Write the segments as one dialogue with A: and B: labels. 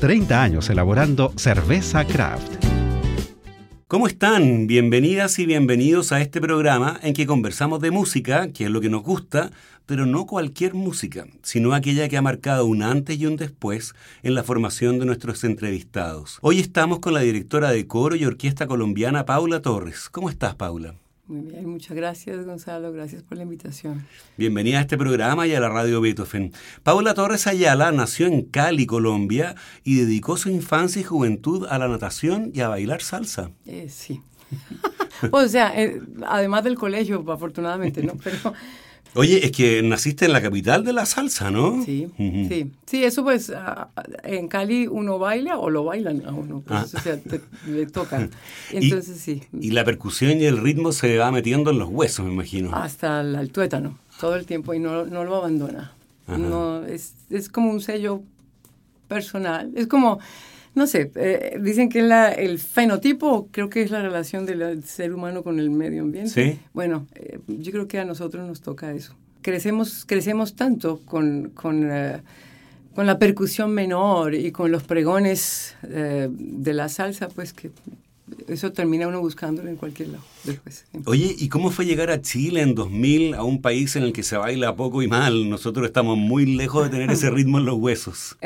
A: 30 años elaborando cerveza craft.
B: ¿Cómo están? Bienvenidas y bienvenidos a este programa en que conversamos de música, que es lo que nos gusta, pero no cualquier música, sino aquella que ha marcado un antes y un después en la formación de nuestros entrevistados. Hoy estamos con la directora de coro y orquesta colombiana Paula Torres. ¿Cómo estás, Paula?
C: Muy bien, muchas gracias Gonzalo, gracias por la invitación.
B: Bienvenida a este programa y a la radio Beethoven. Paula Torres Ayala nació en Cali, Colombia, y dedicó su infancia y juventud a la natación y a bailar salsa.
C: Eh, sí. o sea, eh, además del colegio, afortunadamente, ¿no? Pero
B: Oye, es que naciste en la capital de la salsa, ¿no?
C: Sí, sí. Sí, eso pues en Cali uno baila o lo bailan a uno, pues, ah. o sea, le tocan. Entonces sí.
B: Y la percusión y el ritmo se va metiendo en los huesos, me imagino.
C: Hasta el tuétano, todo el tiempo y no, no lo abandona. No, es, es como un sello personal. Es como no sé, eh, dicen que la, el fenotipo creo que es la relación del ser humano con el medio ambiente.
B: Sí.
C: Bueno, eh, yo creo que a nosotros nos toca eso. Crecemos, crecemos tanto con, con, eh, con la percusión menor y con los pregones de la salsa, pues que eso termina uno buscándolo en cualquier lado después.
B: Oye, ¿y cómo fue llegar a Chile en 2000, a un país en el que se baila poco y mal? Nosotros estamos muy lejos de tener ese ritmo en los huesos.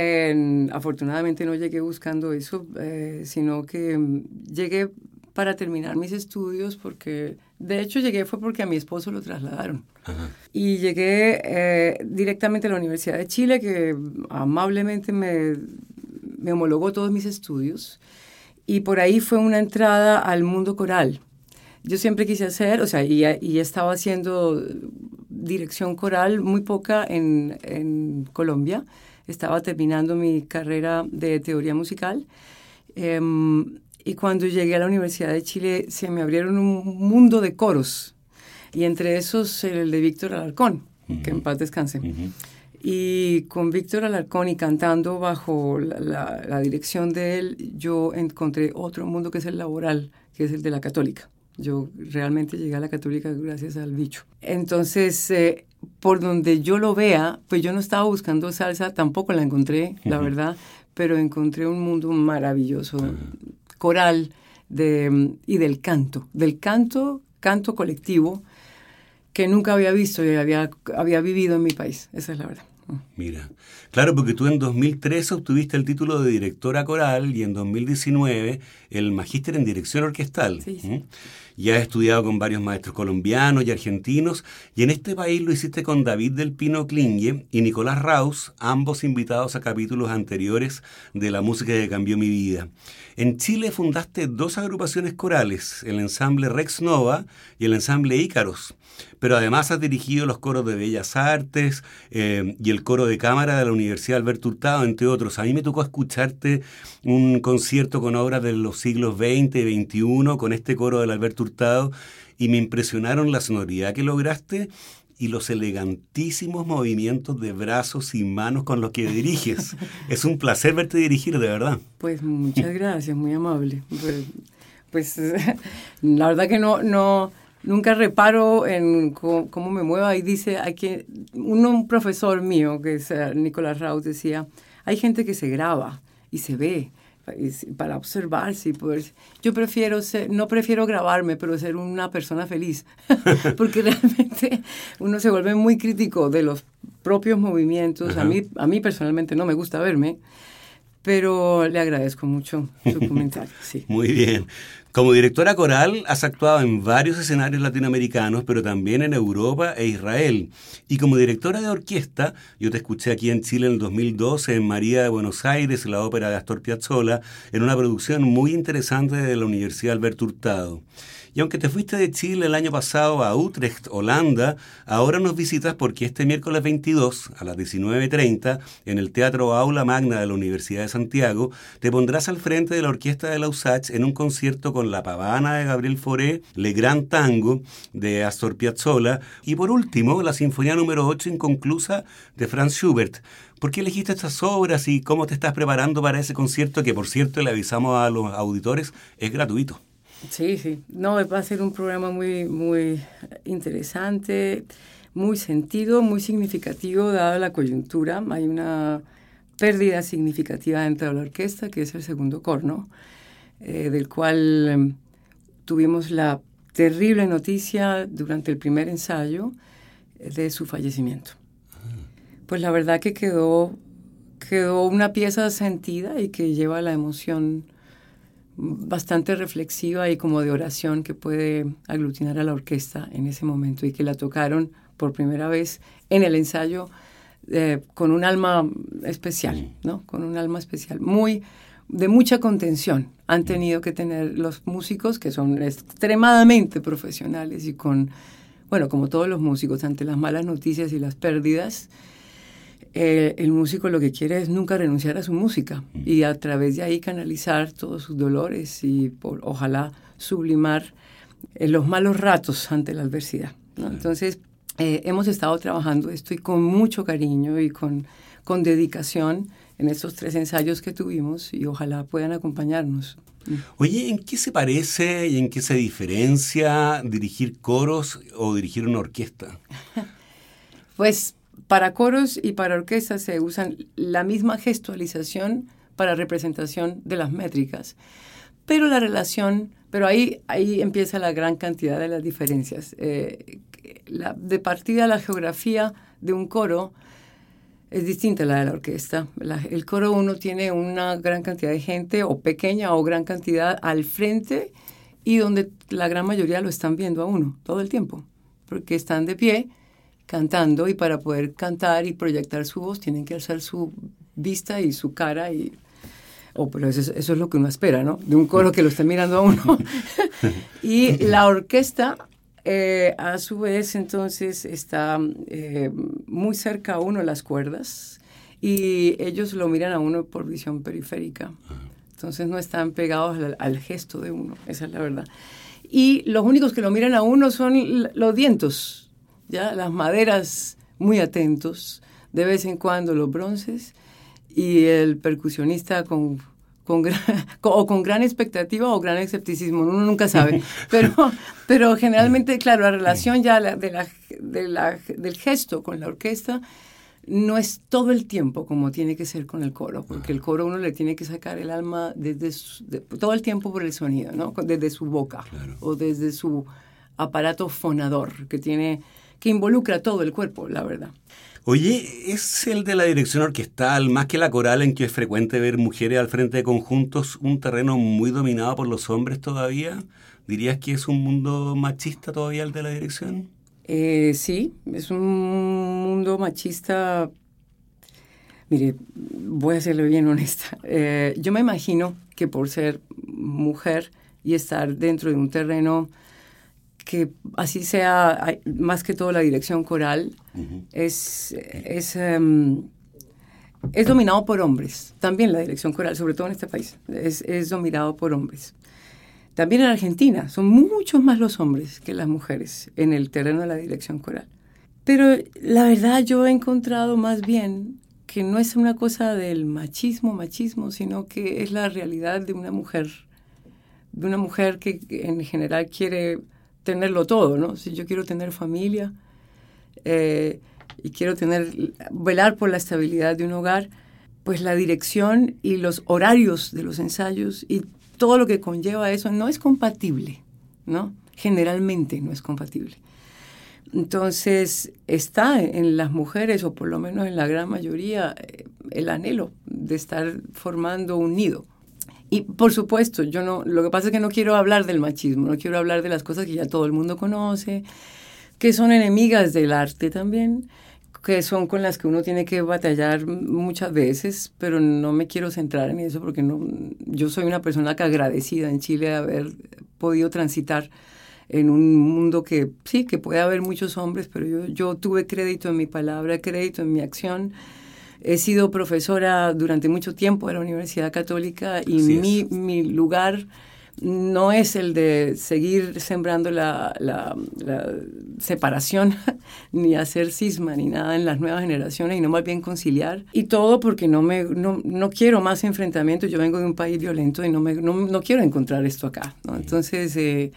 C: afortunadamente no llegué buscando eso, eh, sino que mm, llegué para terminar mis estudios porque, de hecho, llegué fue porque a mi esposo lo trasladaron. Y llegué eh, directamente a la Universidad de Chile, que amablemente me, me homologó todos mis estudios y por ahí fue una entrada al mundo coral. Yo siempre quise hacer, o sea, y, y estaba haciendo dirección coral muy poca en, en Colombia. Estaba terminando mi carrera de teoría musical. Em, y cuando llegué a la Universidad de Chile se me abrieron un mundo de coros. Y entre esos el de Víctor Alarcón, que en paz descanse. Y con Víctor Alarcón y cantando bajo la, dirección de él, yo encontré otro mundo que es el laboral, que es el de la católica. Yo realmente llegué a la católica gracias al bicho. Entonces, eh, por donde yo lo vea, pues yo no estaba buscando salsa, tampoco la encontré, la verdad, pero encontré un mundo maravilloso, coral de, y del canto, del canto, canto colectivo, que nunca había visto y había, había vivido en mi país, esa es la verdad.
B: Mira, claro, porque tú en 2013 obtuviste el título de directora coral y en 2019 el magíster en dirección orquestal.
C: Sí,
B: Y has estudiado con varios maestros colombianos y argentinos y en este país lo hiciste con David del Pino Klinge y Nicolás Raus, ambos invitados a capítulos anteriores de La música que cambió mi vida. En Chile fundaste dos agrupaciones corales, el ensamble Rex Nova y el ensamble Ícaros pero además has dirigido los coros de Bellas Artes eh, y el coro de cámara de la Universidad Alberto Hurtado, entre otros. A mí me tocó escucharte un concierto con obras de los siglos XX y XXI con este coro del Alberto Hurtado y me impresionaron la sonoridad que lograste y los elegantísimos movimientos de brazos y manos con los que diriges. es un placer verte dirigir, de verdad.
C: Pues muchas gracias, muy amable. Pues, pues la verdad que no, no, nunca reparo en cómo, me mueva y dice, hay que, uno, un profesor mío, que es eh, Nicolás Raus, decía, hay gente que se graba y se ve para observarse y poder... Yo prefiero ser, no prefiero grabarme, pero ser una persona feliz, porque realmente uno se vuelve muy crítico de los propios movimientos. A mí, a mí personalmente no me gusta verme, pero le agradezco mucho su comentario. Sí.
B: Muy bien. Como directora coral has actuado en varios escenarios latinoamericanos, pero también en Europa e Israel. Y como directora de orquesta, yo te escuché aquí en Chile en el 2012 en María de Buenos Aires, la ópera de Astor Piazzolla, en una producción muy interesante de la Universidad Alberto Hurtado. Y aunque te fuiste de Chile el año pasado a Utrecht, Holanda, ahora nos visitas porque este miércoles 22 a las 19.30 en el Teatro Aula Magna de la Universidad de Santiago te pondrás al frente de la Orquesta de Lausach en un concierto con La Pavana de Gabriel Fauré, Le Grand Tango de Astor Piazzolla y por último la Sinfonía número 8 inconclusa de Franz Schubert. ¿Por qué elegiste estas obras y cómo te estás preparando para ese concierto que, por cierto, le avisamos a los auditores, es gratuito?
C: Sí, sí. No, va a ser un programa muy, muy interesante, muy sentido, muy significativo, dada la coyuntura. Hay una pérdida significativa dentro de la orquesta, que es el segundo corno, eh, del cual em, tuvimos la terrible noticia durante el primer ensayo eh, de su fallecimiento. Pues la verdad que quedó, quedó una pieza sentida y que lleva la emoción bastante reflexiva y como de oración que puede aglutinar a la orquesta en ese momento y que la tocaron por primera vez en el ensayo eh, con un alma especial, ¿no? Con un alma especial, muy de mucha contención han tenido que tener los músicos que son extremadamente profesionales y con, bueno, como todos los músicos, ante las malas noticias y las pérdidas, eh, el músico lo que quiere es nunca renunciar a su música y a través de ahí canalizar todos sus dolores y por, ojalá sublimar eh, los malos ratos ante la adversidad. Entonces, eh, hemos estado trabajando esto y con mucho cariño y con, con dedicación en estos tres ensayos que tuvimos y ojalá puedan acompañarnos.
B: Oye, ¿en qué se parece y en qué se diferencia dirigir coros o dirigir una orquesta?
C: pues para coros y para orquestas se usan la misma gestualización para representación de las métricas, pero la relación, pero ahí, ahí empieza la gran cantidad de las diferencias. Eh, la, de partida la geografía de un coro es distinta a la de la orquesta. el coro uno tiene una gran cantidad de gente o pequeña o gran cantidad al frente y donde la gran mayoría lo están viendo a uno todo el tiempo, porque están de pie cantando y para poder cantar y proyectar su voz tienen que alzar su vista y su cara y oh, pero eso, es lo que uno espera, ¿no? De un coro que lo está mirando a uno. y la orquesta, eh, a su vez, entonces está eh, muy cerca a uno las cuerdas y ellos lo miran a uno por visión periférica. Entonces no están pegados al, al gesto de uno, esa es la verdad. Y los únicos que lo miran a uno son los vientos, ¿ya? Las maderas muy atentos, de vez en cuando los bronces y el percusionista con, con gran, o con gran expectativa o gran escepticismo, uno nunca sabe. Pero, pero generalmente, claro, la relación ya de la, de la, del gesto con la orquesta no es todo el tiempo como tiene que ser con el coro, porque el coro uno le tiene que sacar el alma desde todo el tiempo por el sonido, ¿no? desde su boca o desde su aparato fonador que tiene que involucra todo el cuerpo, la verdad.
B: Oye, ¿es el de la dirección orquestal, más que la coral en que es frecuente ver mujeres al frente de conjuntos, un terreno muy dominado por los hombres todavía? ¿Dirías que es un mundo machista todavía el de la dirección?
C: Eh, sí, es un mundo machista. Mire, voy a serle bien honesta. Eh, yo me imagino que por ser mujer y estar dentro de un terreno que así sea, más que todo la dirección coral, es, es, em, es, dominado por hombres. También la dirección coral, sobre todo en este país, es, es dominado por hombres. También en Argentina son muchos más los hombres que las mujeres en el terreno de la dirección coral. Pero la verdad yo he encontrado más bien que no es una cosa del machismo, machismo, sino que es la realidad de una mujer, de una mujer que en general quiere tenerlo todo, ¿no? Si yo quiero tener familia eh, y quiero tener, velar por la estabilidad de un hogar, pues la dirección y los horarios de los ensayos y todo lo que conlleva eso no es compatible, ¿no? Generalmente no es compatible. Entonces está en las mujeres, o por lo menos en la gran mayoría, eh, el anhelo de estar formando un nido. Y por supuesto, yo no, lo que pasa es que no quiero hablar del machismo, no quiero hablar de las cosas que ya todo el mundo conoce, que son enemigas del arte también, que son con las que uno tiene que batallar muchas veces, pero no me quiero centrar en eso porque no, yo soy una persona que agradecida en Chile de haber podido transitar en un mundo que sí, que puede haber muchos hombres, pero yo, yo tuve crédito en mi palabra, crédito en mi acción He sido profesora durante mucho tiempo de la Universidad Católica y mi, mi, lugar no es el de seguir sembrando la, la, separación, ni hacer cisma, ni nada en las nuevas generaciones, y no más bien conciliar. Y todo porque no, me, no, no quiero más enfrentamientos. Yo vengo de un país violento y no, me, no, no quiero encontrar esto acá. ¿no? Entonces, eh,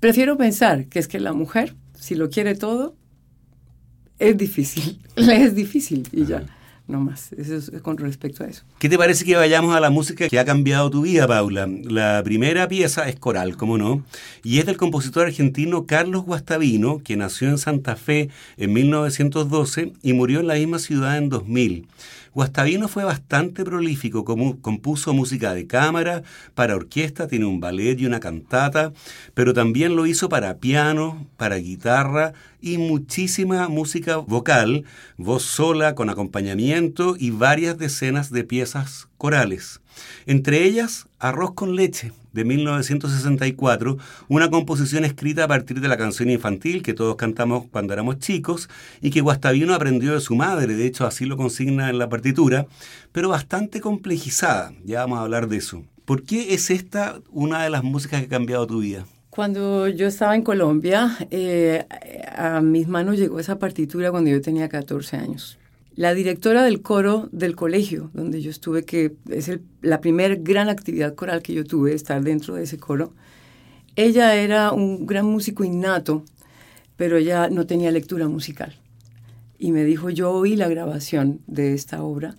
C: prefiero pensar que es que la mujer, si lo quiere todo, es difícil, es difícil y ya. No más, eso es con respecto a eso.
B: ¿Qué te parece que vayamos a la música que ha cambiado tu vida, Paula? La primera pieza es coral, como no, y es del compositor argentino Carlos Guastavino, que nació en Santa Fe en 1912 y murió en la misma ciudad en 2000. Guastavino fue bastante prolífico, compuso música de cámara, para orquesta, tiene un ballet y una cantata, pero también lo hizo para piano, para guitarra y muchísima música vocal, voz sola con acompañamiento y varias decenas de piezas corales. Entre ellas, Arroz con leche, de 1964, una composición escrita a partir de la canción infantil que todos cantamos cuando éramos chicos y que Guastavino aprendió de su madre, de hecho así lo consigna en la partitura, pero bastante complejizada, ya vamos a hablar de eso. ¿Por qué es esta una de las músicas que ha cambiado tu vida?
C: Cuando yo estaba en Colombia, eh, a mis manos llegó esa partitura cuando yo tenía 14 años. La directora del coro del colegio donde yo estuve, que es la primera gran actividad coral que yo tuve, estar dentro de ese coro, ella era un gran músico innato, pero ella no tenía lectura musical. Y me dijo, yo oí la grabación de esta obra,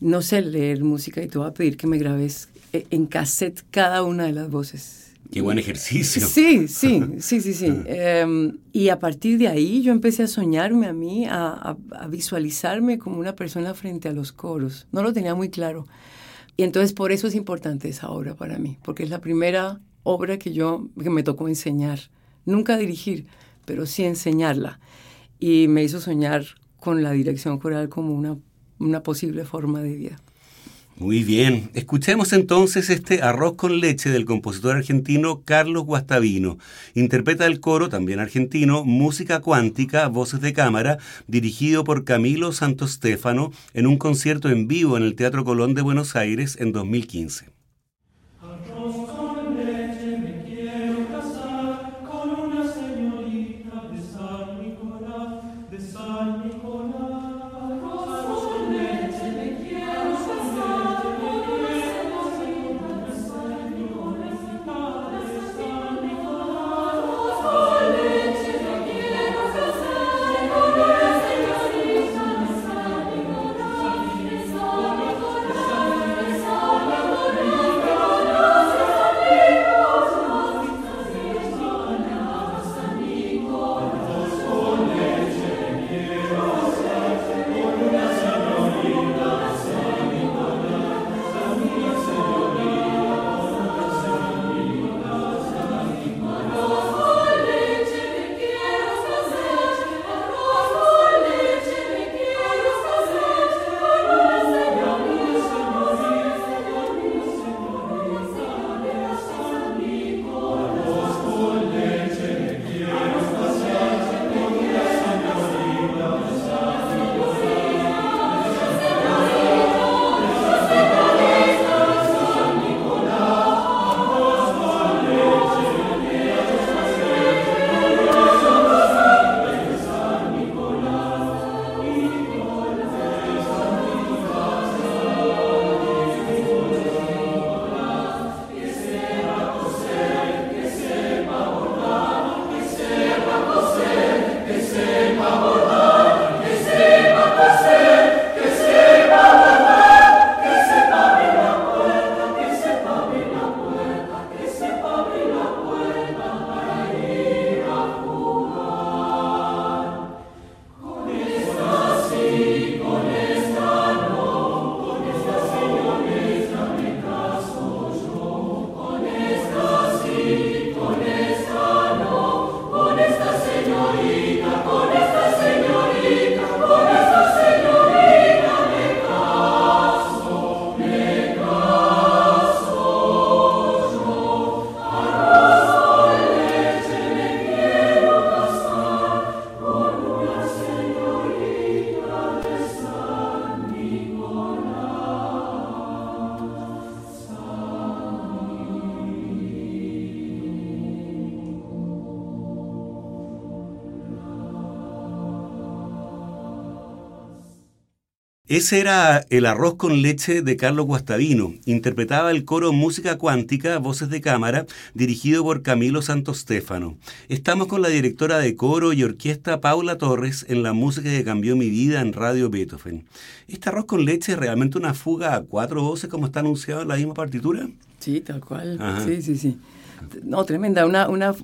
C: no sé leer música y te voy a pedir que me grabes eh, en cassette cada una de las voces
B: Qué buen ejercicio.
C: Sí, sí, sí, sí, sí. Em, y a partir de ahí yo empecé a soñarme a mí, a, visualizarme como una persona frente a los coros. No lo tenía muy claro. Y entonces por eso es importante esa obra para mí, porque es la primera obra que yo, que me tocó enseñar. Nunca dirigir, pero sí enseñarla. Y me hizo soñar con la dirección coral como una, una posible forma de vida.
B: Muy bien, escuchemos entonces este arroz con leche del compositor argentino Carlos Guastavino. Interpreta el coro, también argentino, Música Cuántica, Voces de Cámara, dirigido por Camilo Santos Stefano en un concierto en vivo en el Teatro Colón de Buenos Aires en 2015. Ese era el arroz con leche de Carlos Guastavino. Interpretaba el coro Música Cuántica, Voces de Cámara, dirigido por Camilo Santos Stefano. Estamos con la directora de coro y orquesta Paula Torres en la música que cambió mi vida en Radio Beethoven. ¿Este arroz con leche es realmente una fuga a cuatro voces como está anunciado en la misma partitura?
C: Sí, tal cual. Sí, sí, sí. No, tremenda. Una, una,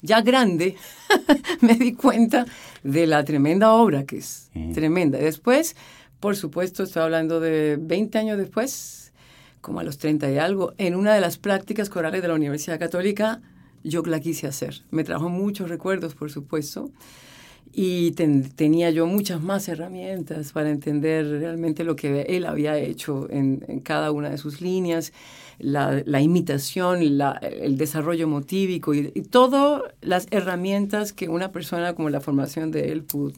C: ya grande, me di cuenta de la tremenda obra que es. Tremenda. Después, por supuesto, estoy hablando de 20 años después, como a los 30 y algo, en una de las prácticas corales de la Universidad Católica, yo la quise hacer. Me trajo muchos recuerdos, por supuesto y tenía yo muchas más herramientas para entender realmente lo que él había hecho en, cada una de sus líneas la, imitación, el desarrollo motívico y, todas las herramientas que una persona como la formación de él pudo,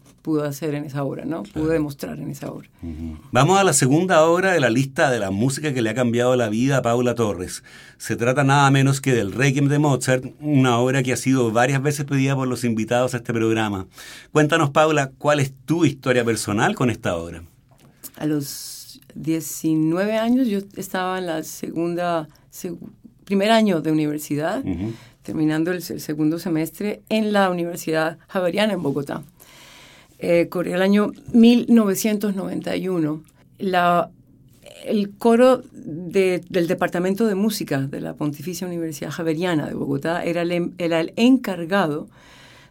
C: hacer en esa obra, ¿no? Pudo demostrar en esa obra.
B: Vamos a la segunda obra de la lista de la música que le ha cambiado la vida a Paula Torres. Se trata nada menos que del Requiem de Mozart, una obra que ha sido varias veces pedida por los invitados a este programa. Cuéntanos, Paula, ¿cuál es tu historia personal con esta obra?
C: A los 19 años, yo estaba en la segunda, primer año de universidad, terminando el, segundo semestre en la Universidad Javeriana en Bogotá. Eh, corría el año 1991. La, el coro del Departamento de Música de la Pontificia Universidad Javeriana de Bogotá era el, era el encargado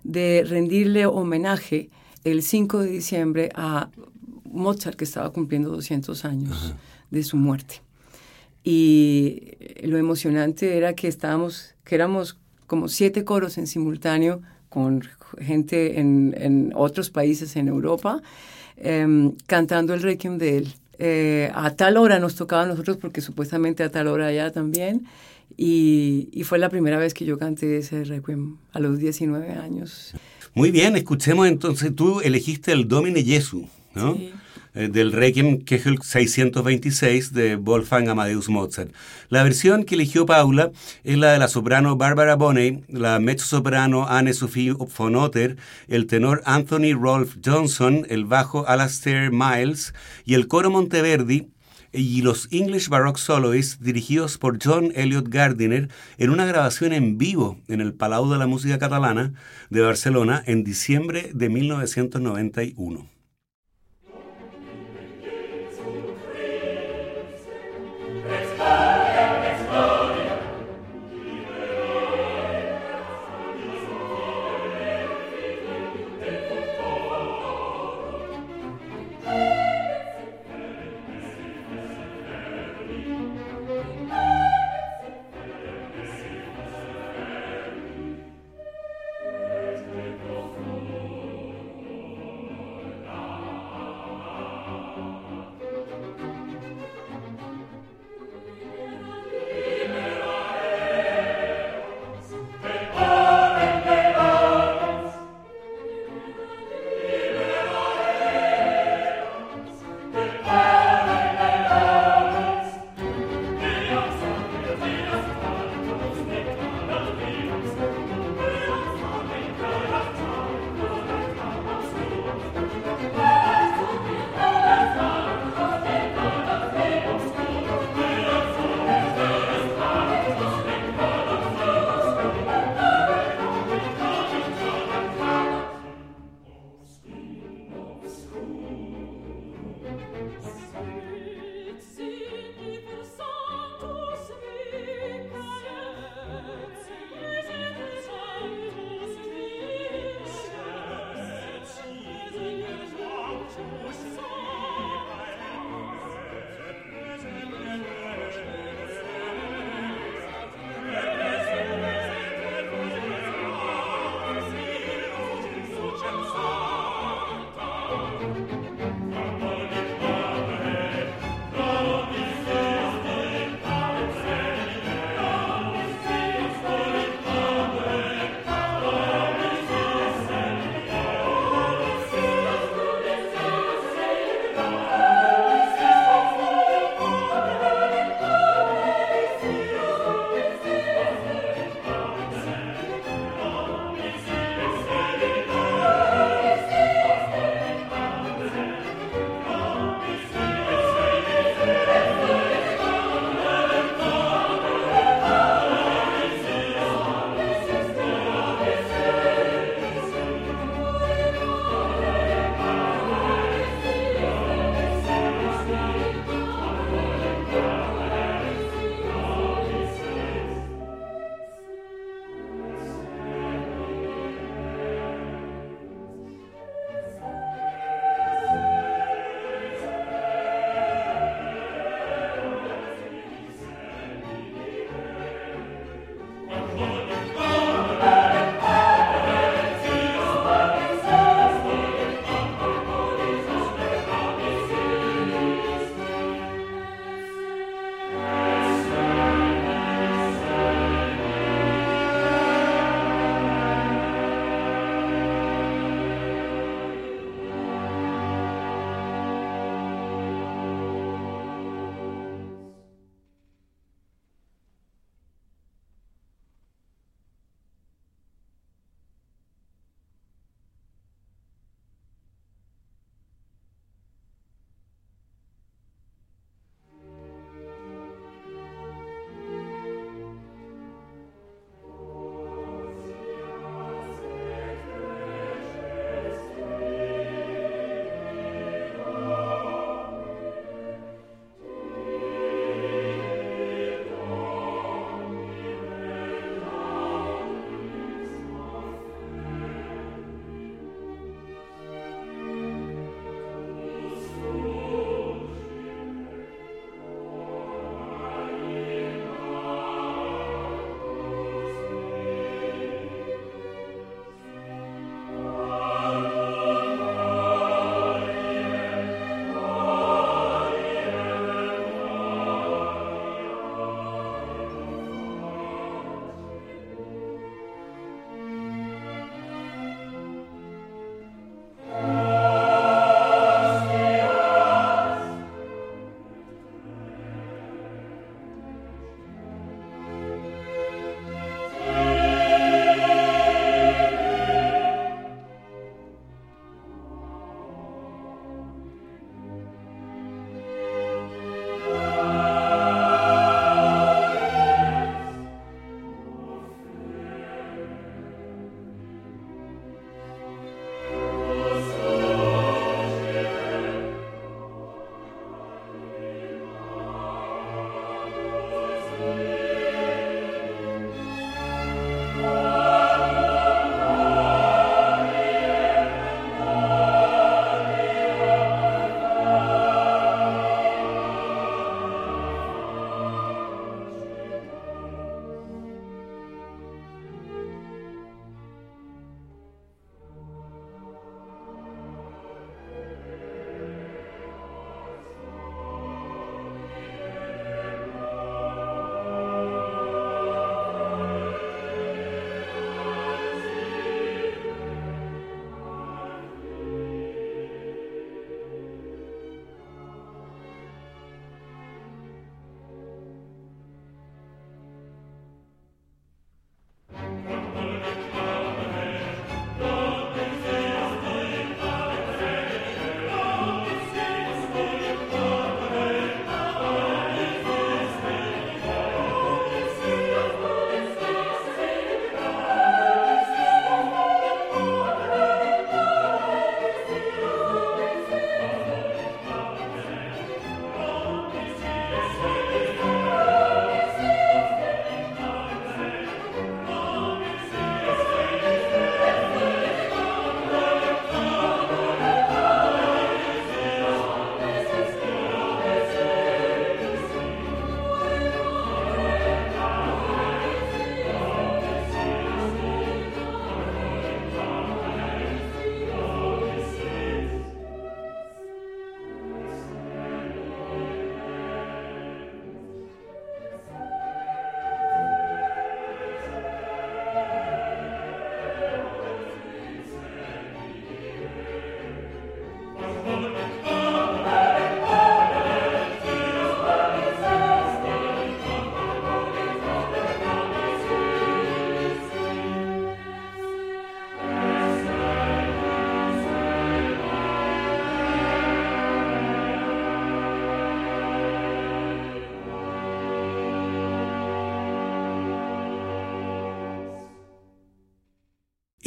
C: de rendirle homenaje el 5 de diciembre a Mozart, que estaba cumpliendo 200 años de su muerte. Y lo emocionante era que estábamos, que éramos como siete coros en simultáneo con gente en, otros países en Europa, em, cantando el requiem de él. Eh, a tal hora nos tocaba a nosotros, porque supuestamente a tal hora allá también, y, y, fue la primera vez que yo canté ese requiem a los 19 años.
B: Muy bien, escuchemos entonces, tú elegiste el Domine Jesu, ¿no? Sí. Eh, del Requiem Kegel 626 de Wolfgang Amadeus Mozart. La versión que eligió Paula es la de la soprano Barbara Bonney, la mezzo-soprano Anne-Sophie von Otter, el tenor Anthony Rolf Johnson, el bajo Alastair Miles y el coro Monteverdi y los English Baroque Soloists dirigidos por John Elliot Gardiner en una grabación en vivo en el Palau de la Música Catalana de Barcelona en diciembre de 1991.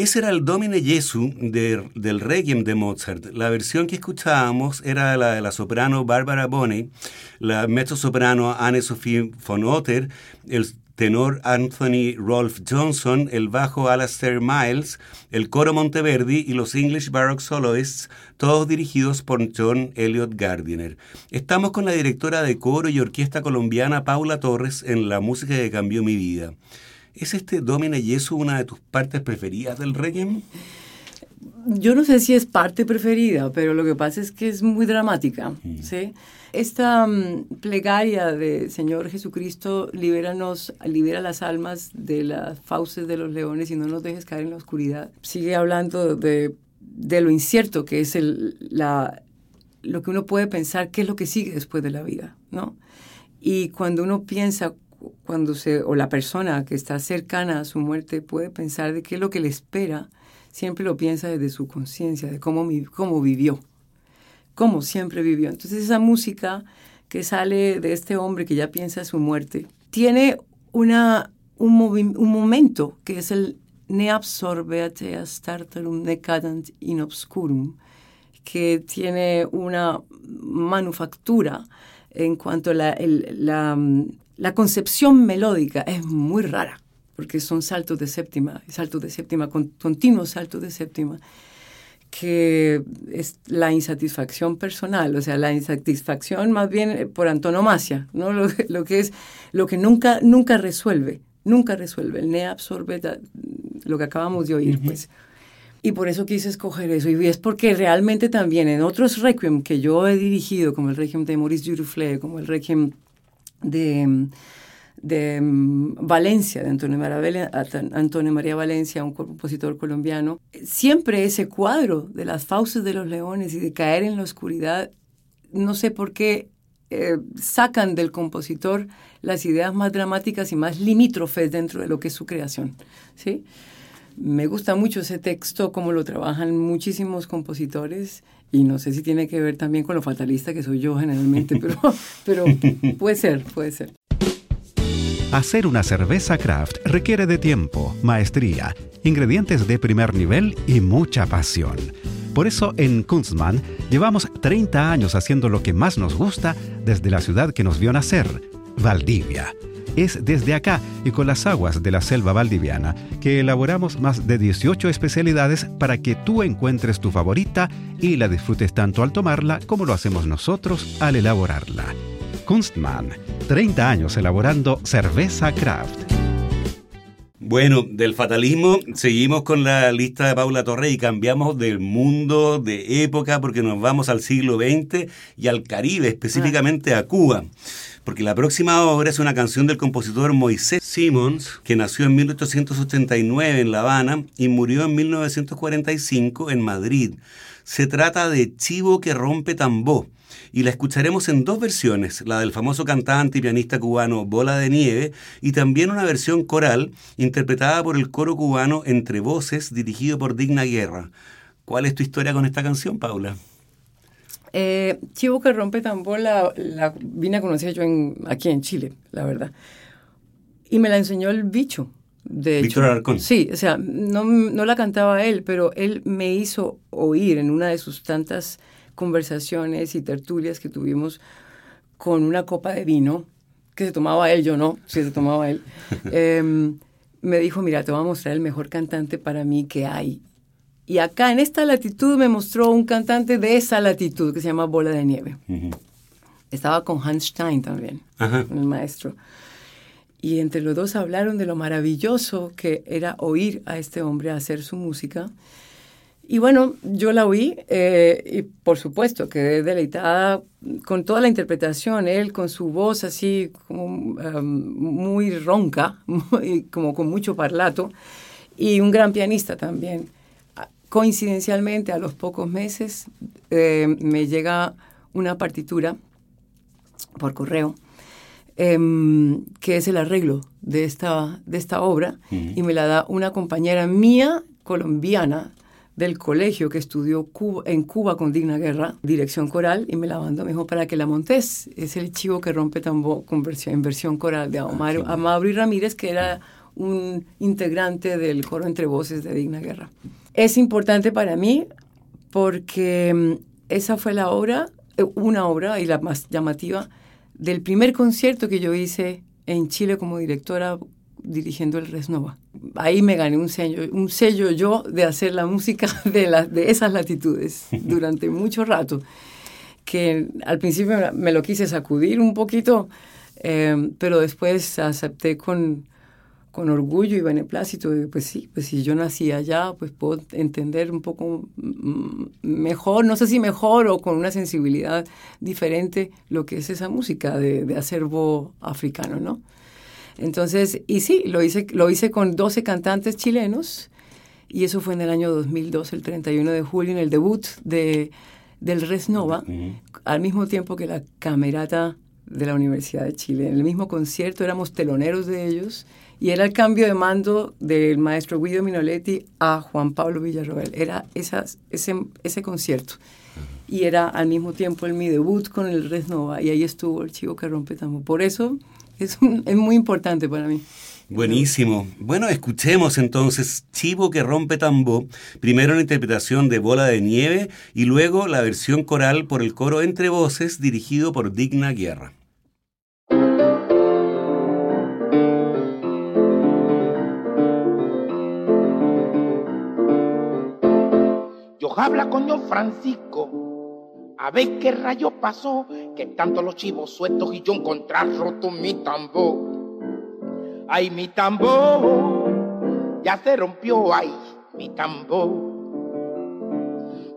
B: Ese era el Domine Jesu del Requiem de Mozart. La versión que escuchábamos era la de la soprano Barbara Bonney, la mezzo-soprano Anne-Sophie von Otter, el tenor Anthony Rolf Johnson, el bajo Alastair Miles, el coro Monteverdi y los English Baroque Soloists, todos dirigidos por John Elliot Gardiner. Estamos con la directora de coro y orquesta colombiana Paula Torres en La música que cambió mi vida. ¿Es este Domine Jesu una de tus partes preferidas del reggae?
C: Yo no sé si es parte preferida, pero lo que pasa es que es muy dramática, mm. ¿sí? Esta mm, plegaria de Señor Jesucristo, libéranos, libera las almas de las fauces de los leones y no nos dejes caer en la oscuridad. Sigue hablando de, de lo incierto que es el, la, lo que uno puede pensar, qué es lo que sigue después de la vida, ¿no? Y cuando uno piensa cuando se, o la persona que está cercana a su muerte puede pensar de qué es lo que le espera, siempre lo piensa desde su conciencia, de cómo, cómo vivió, cómo siempre vivió. Entonces esa música que sale de este hombre que ya piensa en su muerte, tiene una, un, un momento que es el ne absorbeate astartalum necadant in obscurum, que tiene una manufactura en cuanto a la, la, la concepción melódica es muy rara, porque son saltos de séptima, saltos de séptima, continuos saltos de séptima, que es la insatisfacción personal, o sea, la insatisfacción más bien eh, por antonomasia, ¿no? Lo, lo que es, lo que nunca, nunca resuelve, nunca resuelve, el ne absorbe lo que acabamos de oír, pues. Y por eso quise escoger eso. Y es porque realmente también en otros requiem que yo he dirigido, como el requiem de Maurice Duruflé, como el requiem de, de mm, Valencia, de Antonio María, Valencia, un compositor colombiano, siempre ese cuadro de las fauces de los leones y de caer en la oscuridad, no sé por qué eh, sacan del compositor las ideas más dramáticas y más limítrofes dentro de lo que es su creación. ¿sí? Me gusta mucho ese texto, como lo trabajan muchísimos compositores y no sé si tiene que ver también con lo fatalista que soy yo generalmente, pero, pero puede ser, puede ser.
A: Hacer una cerveza craft requiere de tiempo, maestría, ingredientes de primer nivel y mucha pasión. Por eso en Kunstmann llevamos 30 años haciendo lo que más nos gusta desde la ciudad que nos vio nacer, Valdivia es desde acá y con las aguas de la selva valdiviana que elaboramos más de 18 especialidades para que tú encuentres tu favorita y la disfrutes tanto al tomarla como lo hacemos nosotros al elaborarla. Kunstmann, 30 años elaborando cerveza craft.
B: Bueno, del fatalismo seguimos con la lista de Paula Torre y cambiamos del mundo, de época, porque nos vamos al siglo XX y al Caribe, específicamente a Cuba porque la próxima obra es una canción del compositor Moisés Simmons, que nació en 1889 en La Habana y murió en 1945 en Madrid. Se trata de Chivo que rompe tambó y la escucharemos en dos versiones, la del famoso cantante y pianista cubano Bola de Nieve y también una versión coral interpretada por el coro cubano Entre Voces dirigido por Digna Guerra. ¿Cuál es tu historia con esta canción, Paula?
C: Eh, Chivo que rompe tambor la, la, vine a conocer yo en, aquí en Chile, la verdad. Y me la enseñó el bicho. De
B: Víctor.
C: Sí, o sea, no, no la cantaba él, pero él me hizo oír en una de sus tantas conversaciones y tertulias que tuvimos con una copa de vino, que se tomaba él, yo no, sí se tomaba él. Em, me dijo, mira, te voy a mostrar el mejor cantante para mí que hay. Y acá en esta latitud me mostró un cantante de esa latitud que se llama Bola de Nieve. Estaba con Hans Stein también, el maestro. Y entre los dos hablaron de lo maravilloso que era oír a este hombre hacer su música. Y bueno, yo la oí eh, y por supuesto quedé deleitada con toda la interpretación, él con su voz así como um, muy ronca, como con mucho parlato, y un gran pianista también. Coincidencialmente, a los pocos meses, eh, me llega una partitura por correo, em, que es el arreglo de esta, de esta obra, y me la da una compañera mía colombiana del colegio que estudió en Cuba con Digna Guerra, dirección coral, y me la mandó, mejor para que la montes. Es el chivo que rompe tambor con versión, en versión coral de Omar, ah, Amabri Ramírez, que era un integrante del coro entre voces de Digna Guerra. Es importante para mí porque mm, esa fue la obra, eh, una obra y la más llamativa, del primer concierto que yo hice en Chile como directora dirigiendo el Resnova. Ahí me gané un sello, un sello yo de hacer la música de, de esas latitudes durante mucho rato, que al principio me lo quise sacudir un poquito, eh, pero después acepté con, con orgullo y beneplácito, pues sí, pues si yo nací allá, pues puedo entender un poco mejor, no sé si mejor o con una sensibilidad diferente lo que es esa música de, de acervo africano, ¿no? Entonces, y sí, lo hice, lo hice con 12 cantantes chilenos y eso fue en el año 2002, el 31 de julio, en el debut de, del Resnova, al mismo tiempo que la Camerata de la Universidad de Chile. En el mismo concierto éramos teloneros de ellos y era el cambio de mando del maestro Guido Minoletti a Juan Pablo Villarroel. Era esas, ese, ese concierto. Y era al mismo tiempo el mi debut con el Resnova y ahí estuvo el chivo que rompe tambo. Por eso es, es muy importante para mí.
B: Buenísimo. Bueno, escuchemos entonces Chivo que rompe tambo, primero la interpretación de Bola de Nieve y luego la versión coral por el coro Entre Voces dirigido por Digna Guerra.
D: Habla con yo Francisco a ver qué rayo pasó, que tanto los chivos sueltos y yo encontrar roto mi tambor. Ay, mi tambor, ya se rompió, ay, mi tambor.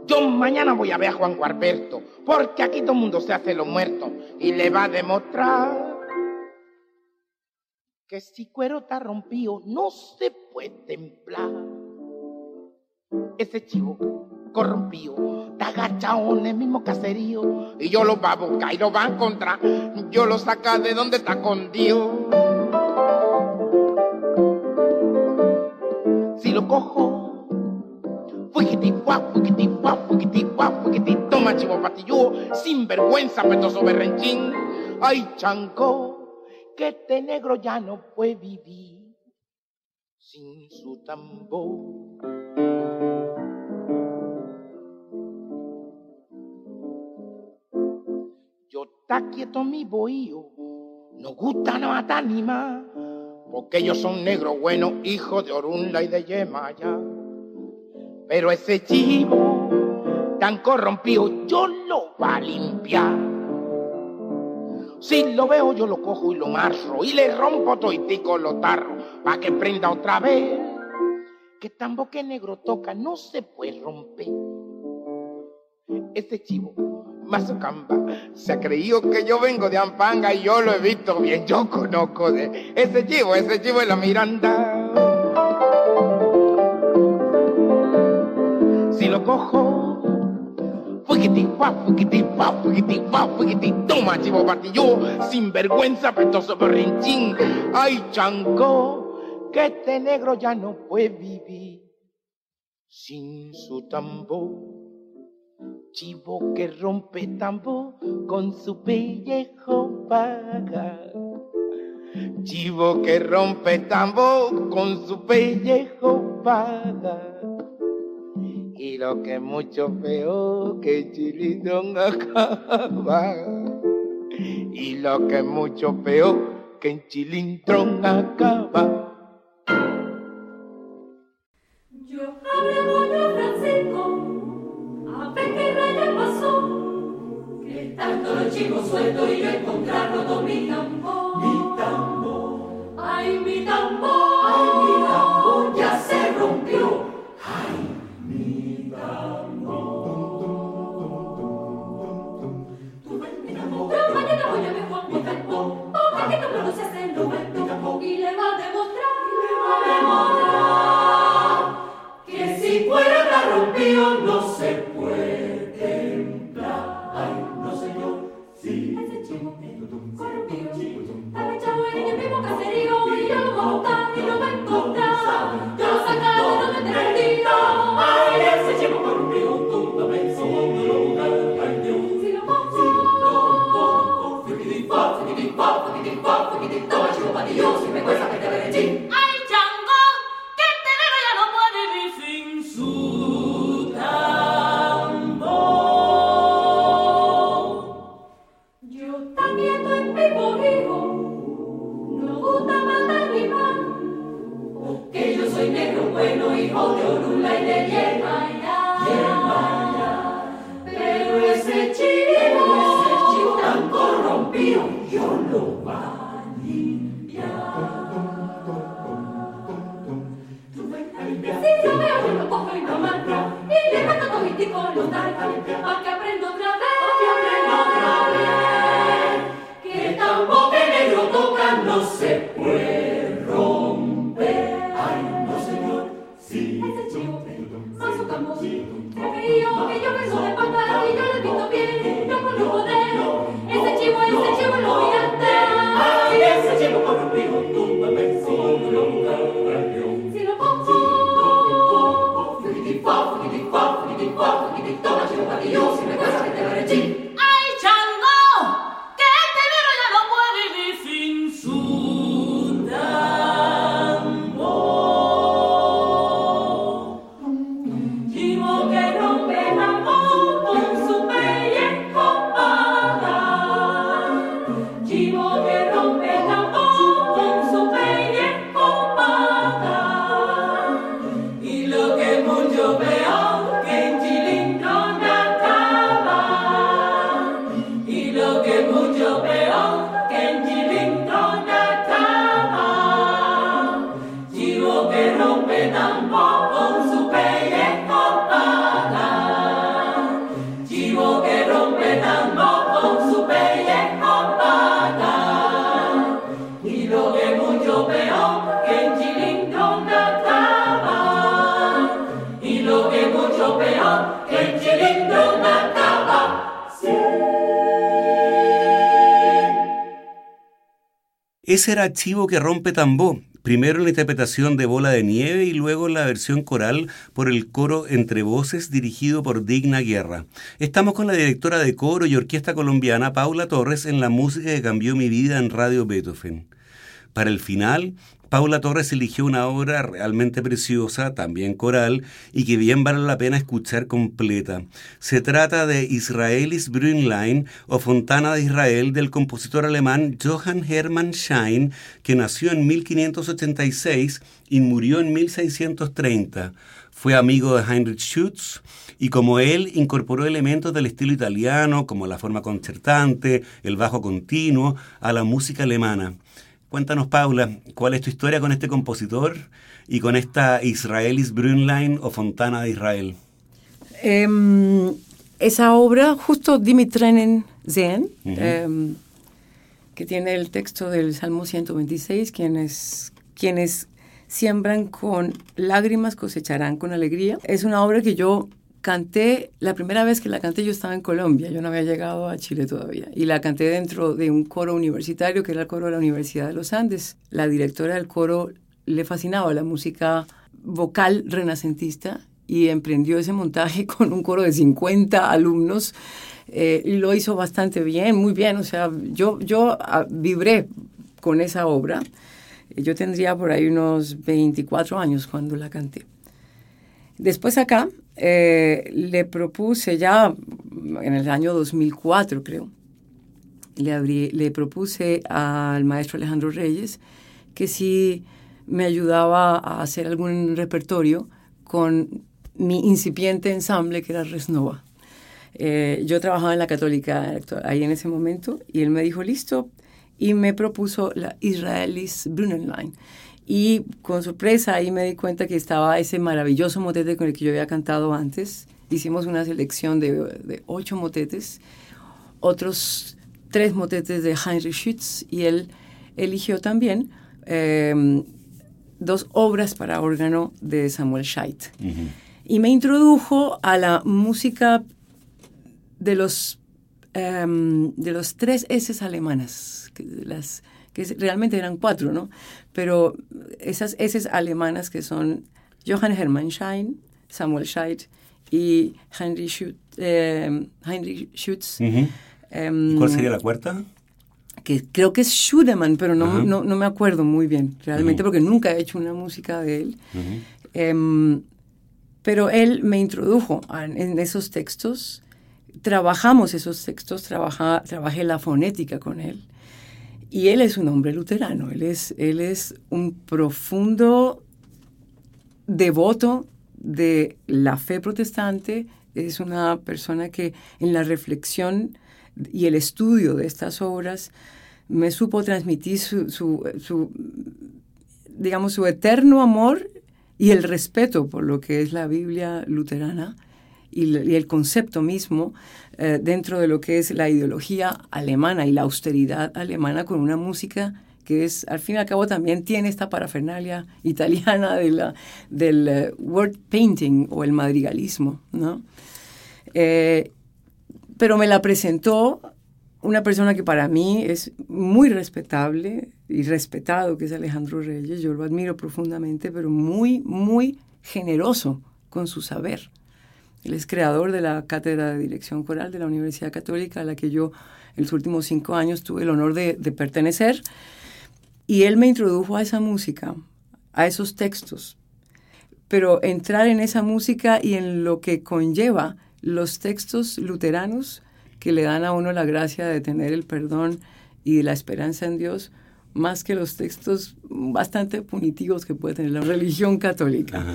D: Yo mañana voy a ver a Juan Guarberto, porque aquí todo el mundo se hace lo muerto y le va a demostrar que si cuero está rompido no se puede templar. Ese chivo corrompido, está agachado en el mismo caserío y yo lo va a buscar y lo va a encontrar, yo lo saca de donde está escondido. Si lo cojo, fuigiti, fuá, fuigiti, fuá, fuigiti, fuá, fuigiti, toma chivo patilludo, sin vergüenza, petoso berrenchín. Ay, chanco, que este negro ya no puede vivir sin su tambor. Está quieto mi bohío, no gusta no matar ni más, porque ellos son negros buenos, hijos de Orunla y de Yemaya. Pero ese chivo tan corrompido, yo lo va a limpiar. Si lo veo, yo lo cojo y lo marro y le rompo toitico los tarros para que prenda otra vez. Que tan boque negro toca, no se puede romper. Ese chivo Mazucamba. Se creído que yo vengo de Ampanga y yo lo he visto bien. Yo conozco de ese chivo, ese chivo es la Miranda. Si lo cojo, fa, fuigiti, fa, fuigiti, toma chivo patillo, sin vergüenza, petoso berrinchín. Ay, chanco, que este negro ya no puede vivir sin su tambor chivo que rompe tambo con su pellejo paga. Chivo que rompe tambo con su pellejo paga. Y lo que es mucho peor que Chilindrón acaba. Y lo que es mucho peor que en acaba.
E: Chivo suelto y yo encontrarlo con mi tambor.
F: Mi tambor.
E: Ay, mi tambor.
F: Ay, mi tambor
E: ya se rompió.
F: Ay, mi tambor.
E: Mi tambor. Pero mañana voy a Juan mi tambor. Porque que no lo se hace en lo Y le va a demostrar. Y le va a demostrar. Que si fuera tan di di da
F: di
E: da da da da da da da da da Ese
B: era Chivo que rompe tambó, primero en la interpretación de Bola de Nieve y luego en la versión coral por el coro Entre Voces dirigido por Digna Guerra. Estamos con la directora de coro y orquesta colombiana Paula Torres en la música que cambió mi vida en Radio Beethoven. Para el final, Paula Torres eligió una obra realmente preciosa, también coral, y que bien vale la pena escuchar completa. Se trata de Israelis Brünnlein o Fontana de Israel del compositor alemán Johann Hermann Schein, que nació en 1586 y murió en 1630. Fue amigo de Heinrich Schütz y como él incorporó elementos del estilo italiano como la forma concertante, el bajo continuo, a la música alemana. Cuéntanos, Paula, ¿cuál es tu historia con este compositor y con esta Israelis Brünnlein o Fontana de Israel?
C: Em, esa obra, justo Dimitrenen Zen, em, que tiene el texto del Salmo 126, quienes, quienes siembran con lágrimas cosecharán con alegría. Es una obra que yo canté, la primera vez que la canté yo estaba en Colombia, yo no había llegado a Chile todavía, y la canté dentro de un coro universitario que era el coro de la Universidad de los Andes. La directora del coro le fascinaba la música vocal renacentista y emprendió ese montaje con un coro de 50 alumnos eh, y lo hizo bastante bien, muy bien, o sea, yo, yo ah, vibré con esa obra. Yo tendría por ahí unos 24 años cuando la canté. Después acá eh, le propuse ya en el año 2004, creo, le, abrí, le propuse al maestro Alejandro Reyes que si me ayudaba a hacer algún repertorio con mi incipiente ensamble que era Resnova. Eh, yo trabajaba en la Católica ahí en ese momento y él me dijo, listo, y me propuso la Israelis Brunenlein. Y con sorpresa ahí me di cuenta que estaba ese maravilloso motete con el que yo había cantado antes. Hicimos una selección de, de ocho motetes, otros tres motetes de Heinrich Schütz y él eligió también eh, dos obras para órgano de Samuel Scheidt. Uh -huh. Y me introdujo a la música de los, um, de los tres S alemanas, que, las, que realmente eran cuatro, ¿no? Pero esas S alemanas que son Johann Hermann Schein, Samuel Scheidt y Heinrich Schütz. Eh, Heinrich Schütz
B: uh -huh. um, ¿Cuál sería la cuarta?
C: que creo que es Schudemann, pero no, no, no, me acuerdo muy bien, realmente, uh -huh. porque nunca he hecho una música de él. Uh -huh. um, pero él me introdujo en, en, esos textos, trabajamos esos textos, trabaja, trabajé la fonética con él. Y él es un hombre luterano, él es, él es un profundo devoto de la fe protestante, es una persona que en la reflexión y el estudio de estas obras me supo transmitir su, digamos, su eterno amor y el respeto por lo que es la Biblia luterana y, el concepto mismo eh, dentro de lo que es la ideología alemana y la austeridad alemana con una música que es, al fin y al cabo, también tiene esta parafernalia italiana de la, del eh, word painting o el madrigalismo, ¿no? Eh, pero me la presentó una persona que para mí es muy respetable y respetado, que es Alejandro Reyes. Yo lo admiro profundamente, pero muy, muy generoso con su saber. Él es creador de la Cátedra de Dirección Coral de la Universidad Católica, a la que yo en los últimos cinco años tuve el honor de, pertenecer. Y él me introdujo a esa música, a esos textos. Pero entrar en esa música y en lo que conlleva los textos luteranos que le dan a uno la gracia de tener el perdón y la esperanza en Dios, más que los textos bastante punitivos que puede tener la religión católica.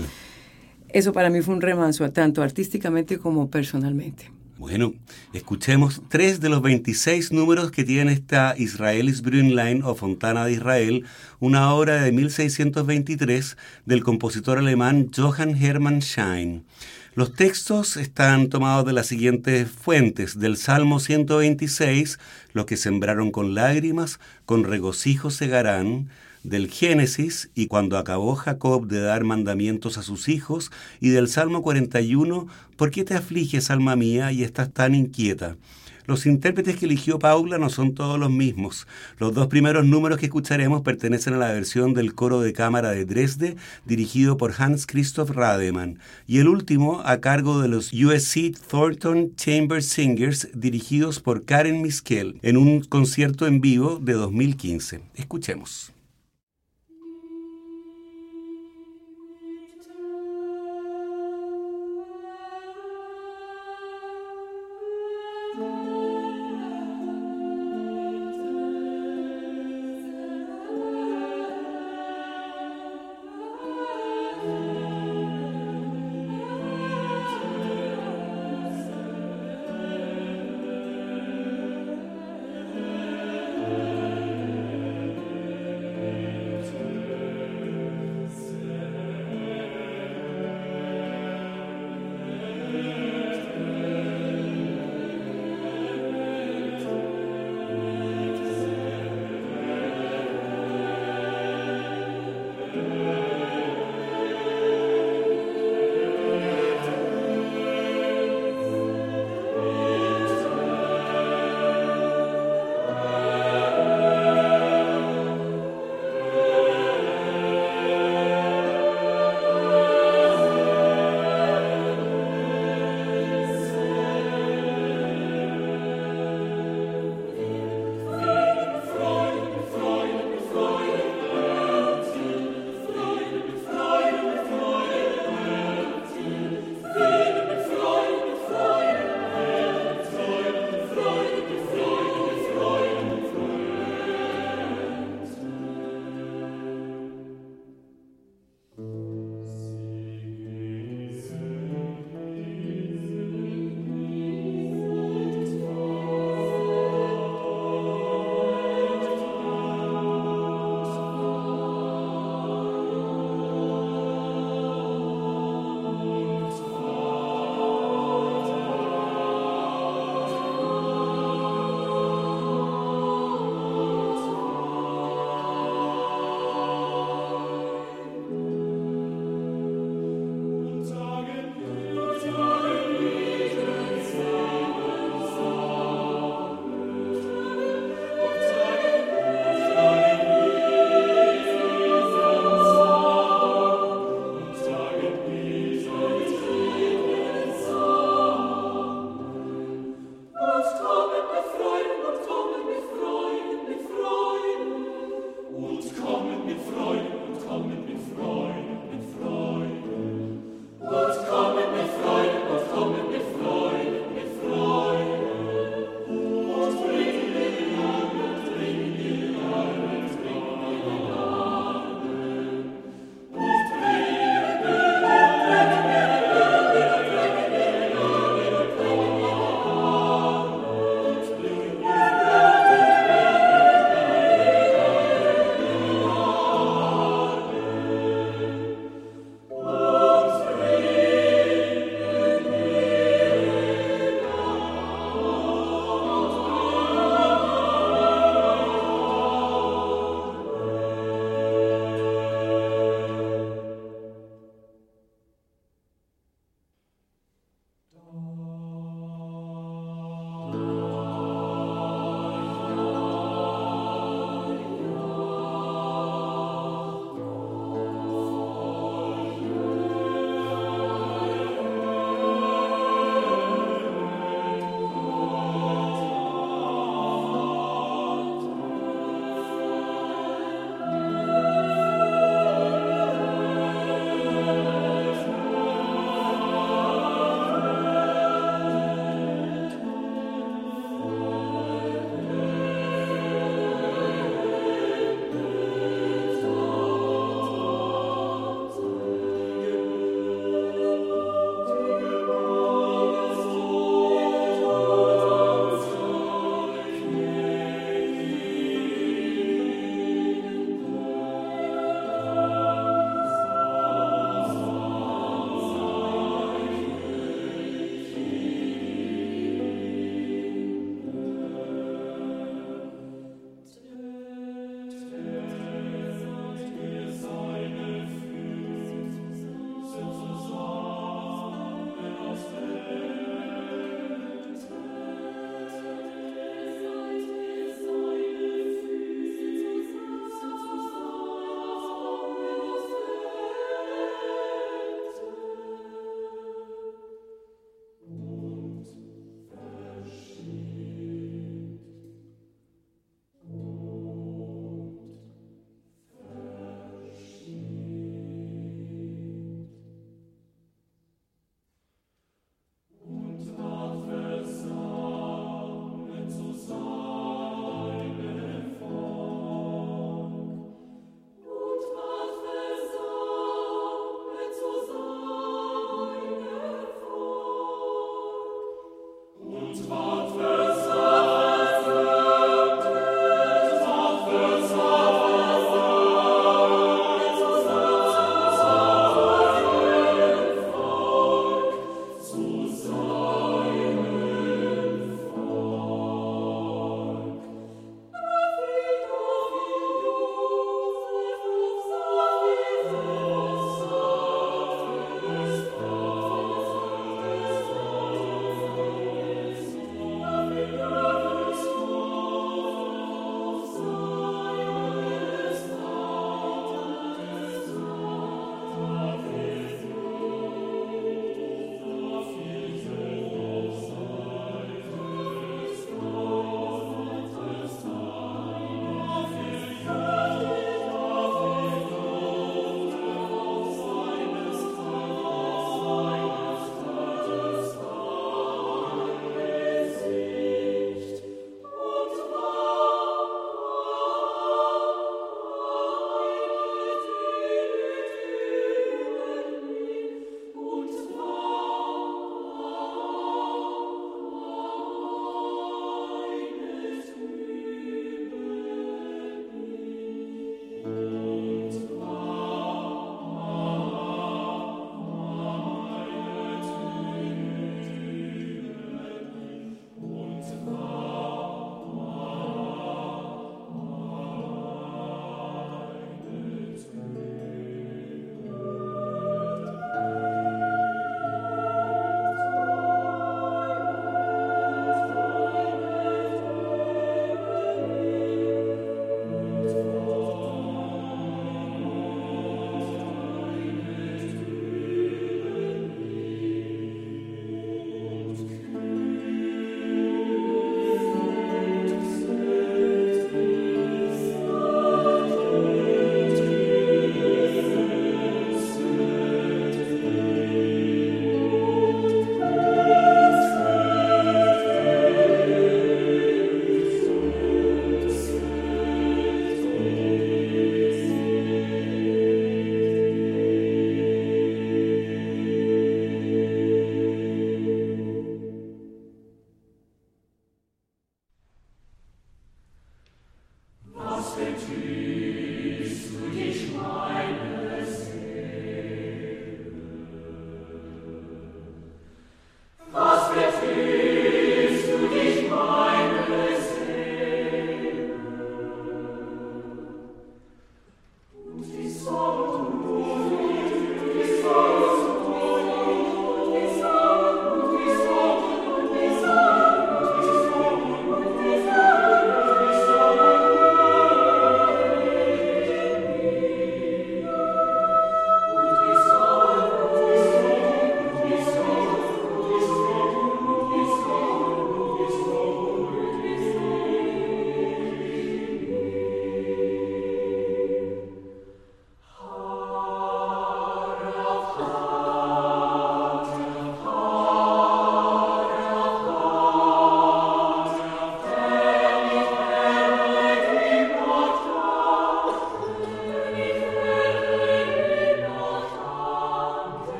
C: Eso para mí fue un remanso, tanto artísticamente como personalmente.
B: Bueno, escuchemos tres de los 26 números que tiene esta Israelis Brünnlein o Fontana de Israel, una obra de 1623 del compositor alemán Johann Hermann Schein. Los textos están tomados de las siguientes fuentes, del Salmo 126, los que sembraron con lágrimas, con regocijo segarán, del Génesis y cuando acabó Jacob de dar mandamientos a sus hijos, y del Salmo 41, ¿por qué te afliges, alma mía, y estás tan inquieta? Los intérpretes que eligió Paula no son todos los mismos. Los dos primeros números que escucharemos pertenecen a la versión del coro de cámara de Dresde, dirigido por Hans Christoph Rademann, y el último a cargo de los USC Thornton Chamber Singers, dirigidos por Karen Miskel, en un concierto en vivo de 2015. Escuchemos.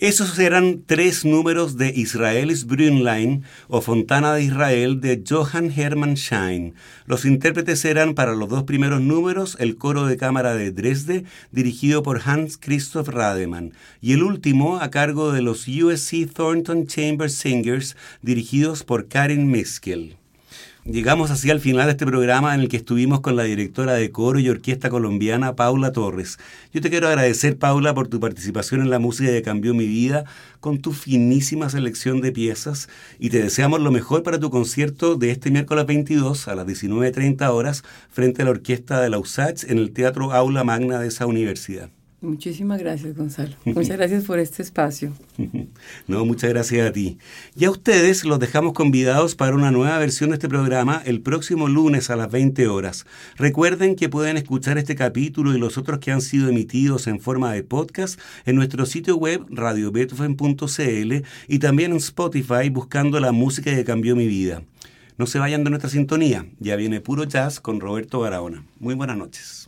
B: Esos eran tres números de Israelis Brünnlein o Fontana de Israel de Johann Hermann Schein. Los intérpretes eran para los dos primeros números el coro de cámara de Dresde, dirigido por Hans Christoph Rademann, y el último a cargo de los USC Thornton Chamber Singers, dirigidos por Karin Miskel. Llegamos así al final de este programa en el que estuvimos con la directora de coro y orquesta colombiana Paula Torres. Yo te quiero agradecer, Paula, por tu participación en la música que cambió mi vida, con tu finísima selección de piezas y te deseamos lo mejor para tu concierto de este miércoles 22 a las 19.30 horas frente a la orquesta de la USACH en el Teatro Aula Magna de esa universidad.
C: Muchísimas gracias, Gonzalo. Muchas gracias por este espacio.
B: No, muchas gracias a ti. Y a ustedes los dejamos convidados para una nueva versión de este programa el próximo lunes a las 20 horas. Recuerden que pueden escuchar este capítulo y los otros que han sido emitidos en forma de podcast en nuestro sitio web radiobeethoven.cl y también en Spotify buscando la música que cambió mi vida. No se vayan de nuestra sintonía, ya viene puro jazz con Roberto Barahona. Muy buenas noches.